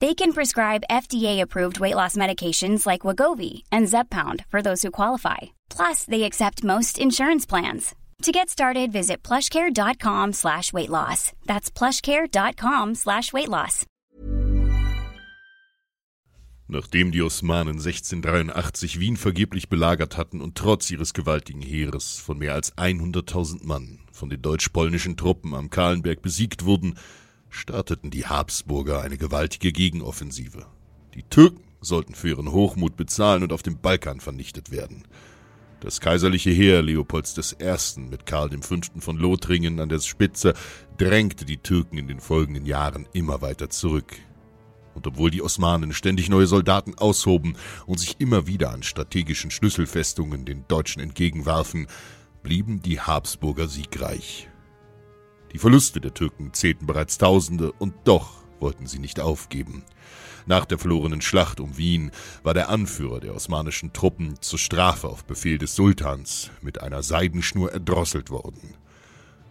They can prescribe FDA-approved weight loss medications like Wagovi and Zepbound for those who qualify. Plus, they accept most insurance plans. To get started, visit plushcare.com slash weight loss. That's plushcare.com slash weight loss. Nachdem die Osmanen 1683 Wien vergeblich belagert hatten und trotz ihres gewaltigen Heeres von mehr als 100.000 Mann von den deutsch-polnischen Truppen am Kahlenberg besiegt wurden, starteten die Habsburger eine gewaltige Gegenoffensive. Die Türken sollten für ihren Hochmut bezahlen und auf dem Balkan vernichtet werden. Das kaiserliche Heer Leopolds I. mit Karl V. von Lothringen an der Spitze drängte die Türken in den folgenden Jahren immer weiter zurück. Und obwohl die Osmanen ständig neue Soldaten aushoben und sich immer wieder an strategischen Schlüsselfestungen den Deutschen entgegenwarfen, blieben die Habsburger siegreich. Die Verluste der Türken zählten bereits Tausende, und doch wollten sie nicht aufgeben. Nach der verlorenen Schlacht um Wien war der Anführer der osmanischen Truppen zur Strafe auf Befehl des Sultans mit einer Seidenschnur erdrosselt worden.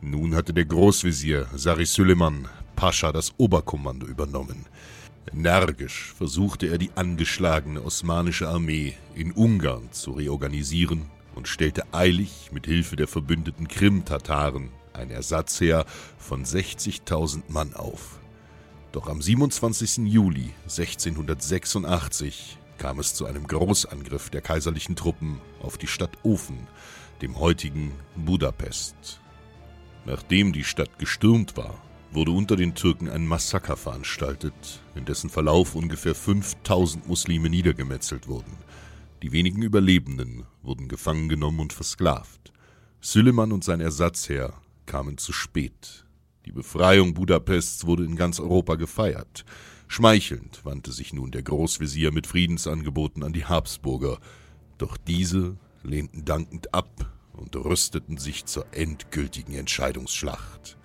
Nun hatte der Großvezier Sari Süleyman Pascha das Oberkommando übernommen. Energisch versuchte er die angeschlagene osmanische Armee in Ungarn zu reorganisieren und stellte eilig mit Hilfe der verbündeten Krim-Tataren ein Ersatzheer von 60.000 Mann auf. Doch am 27. Juli 1686 kam es zu einem Großangriff der kaiserlichen Truppen auf die Stadt Ofen, dem heutigen Budapest. Nachdem die Stadt gestürmt war, wurde unter den Türken ein Massaker veranstaltet, in dessen Verlauf ungefähr 5000 Muslime niedergemetzelt wurden. Die wenigen Überlebenden wurden gefangen genommen und versklavt. Süleyman und sein Ersatzheer kamen zu spät. Die Befreiung Budapests wurde in ganz Europa gefeiert. Schmeichelnd wandte sich nun der Großvezier mit Friedensangeboten an die Habsburger, doch diese lehnten dankend ab und rüsteten sich zur endgültigen Entscheidungsschlacht.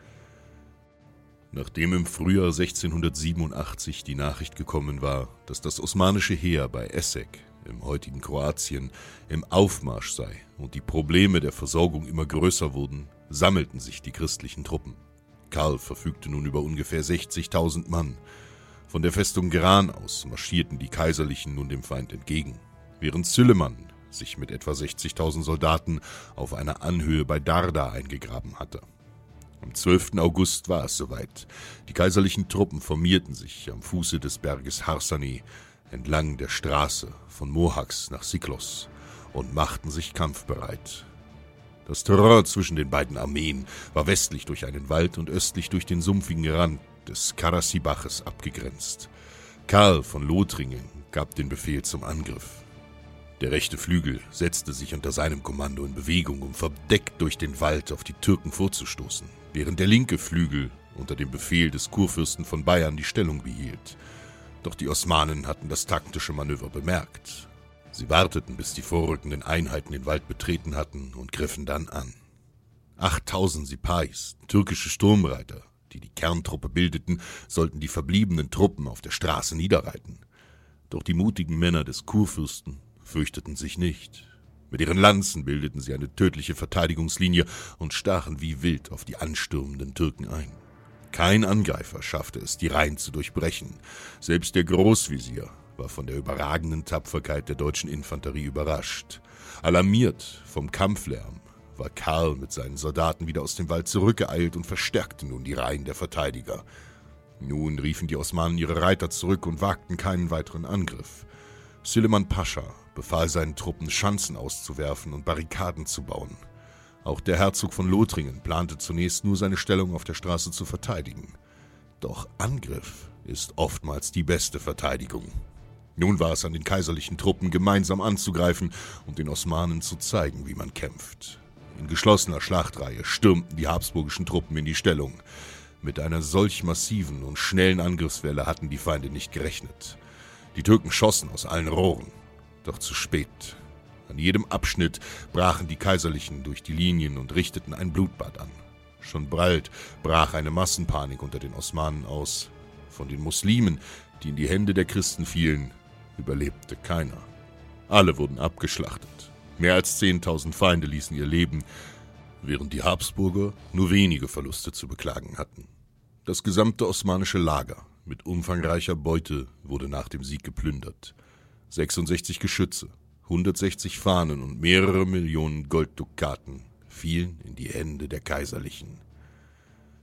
Nachdem im Frühjahr 1687 die Nachricht gekommen war, dass das osmanische Heer bei Essek im heutigen Kroatien im Aufmarsch sei und die Probleme der Versorgung immer größer wurden, sammelten sich die christlichen Truppen. Karl verfügte nun über ungefähr 60.000 Mann. Von der Festung Gran aus marschierten die Kaiserlichen nun dem Feind entgegen, während Süleyman sich mit etwa 60.000 Soldaten auf einer Anhöhe bei Darda eingegraben hatte. Am 12. August war es soweit. Die kaiserlichen Truppen formierten sich am Fuße des Berges Harsani entlang der Straße von Mohax nach Siklos und machten sich kampfbereit. Das Terrain zwischen den beiden Armeen war westlich durch einen Wald und östlich durch den sumpfigen Rand des Karasibaches abgegrenzt. Karl von Lothringen gab den Befehl zum Angriff. Der rechte Flügel setzte sich unter seinem Kommando in Bewegung, um verdeckt durch den Wald auf die Türken vorzustoßen, während der linke Flügel unter dem Befehl des Kurfürsten von Bayern die Stellung behielt. Doch die Osmanen hatten das taktische Manöver bemerkt. Sie warteten, bis die vorrückenden Einheiten den Wald betreten hatten und griffen dann an. 8000 Sipais, türkische Sturmreiter, die die Kerntruppe bildeten, sollten die verbliebenen Truppen auf der Straße niederreiten. Doch die mutigen Männer des Kurfürsten fürchteten sich nicht. Mit ihren Lanzen bildeten sie eine tödliche Verteidigungslinie und stachen wie wild auf die anstürmenden Türken ein. Kein Angreifer schaffte es, die Reihen zu durchbrechen. Selbst der Großvisier war von der überragenden Tapferkeit der deutschen Infanterie überrascht. Alarmiert vom Kampflärm war Karl mit seinen Soldaten wieder aus dem Wald zurückgeeilt und verstärkte nun die Reihen der Verteidiger. Nun riefen die Osmanen ihre Reiter zurück und wagten keinen weiteren Angriff. Süleyman Pascha befahl seinen Truppen, Schanzen auszuwerfen und Barrikaden zu bauen. Auch der Herzog von Lothringen plante zunächst nur seine Stellung auf der Straße zu verteidigen. Doch Angriff ist oftmals die beste Verteidigung. Nun war es an den kaiserlichen Truppen, gemeinsam anzugreifen und den Osmanen zu zeigen, wie man kämpft. In geschlossener Schlachtreihe stürmten die habsburgischen Truppen in die Stellung. Mit einer solch massiven und schnellen Angriffswelle hatten die Feinde nicht gerechnet. Die Türken schossen aus allen Rohren, doch zu spät. An jedem Abschnitt brachen die Kaiserlichen durch die Linien und richteten ein Blutbad an. Schon bald brach eine Massenpanik unter den Osmanen aus. Von den Muslimen, die in die Hände der Christen fielen, überlebte keiner. Alle wurden abgeschlachtet. Mehr als 10.000 Feinde ließen ihr Leben, während die Habsburger nur wenige Verluste zu beklagen hatten. Das gesamte osmanische Lager mit umfangreicher Beute wurde nach dem Sieg geplündert. 66 Geschütze, 160 Fahnen und mehrere Millionen Golddukaten fielen in die Hände der Kaiserlichen.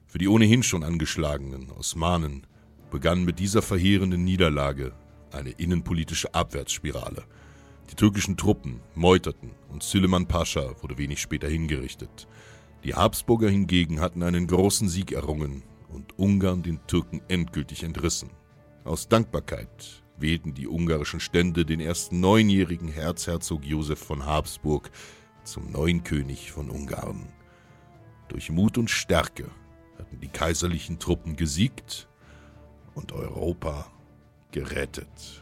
Für die ohnehin schon angeschlagenen Osmanen begann mit dieser verheerenden Niederlage eine innenpolitische Abwärtsspirale – die türkischen Truppen meuterten und Süleyman Pascha wurde wenig später hingerichtet. Die Habsburger hingegen hatten einen großen Sieg errungen und Ungarn den Türken endgültig entrissen. Aus Dankbarkeit wählten die ungarischen Stände den ersten neunjährigen Erzherzog Josef von Habsburg zum neuen König von Ungarn. Durch Mut und Stärke hatten die kaiserlichen Truppen gesiegt und Europa gerettet.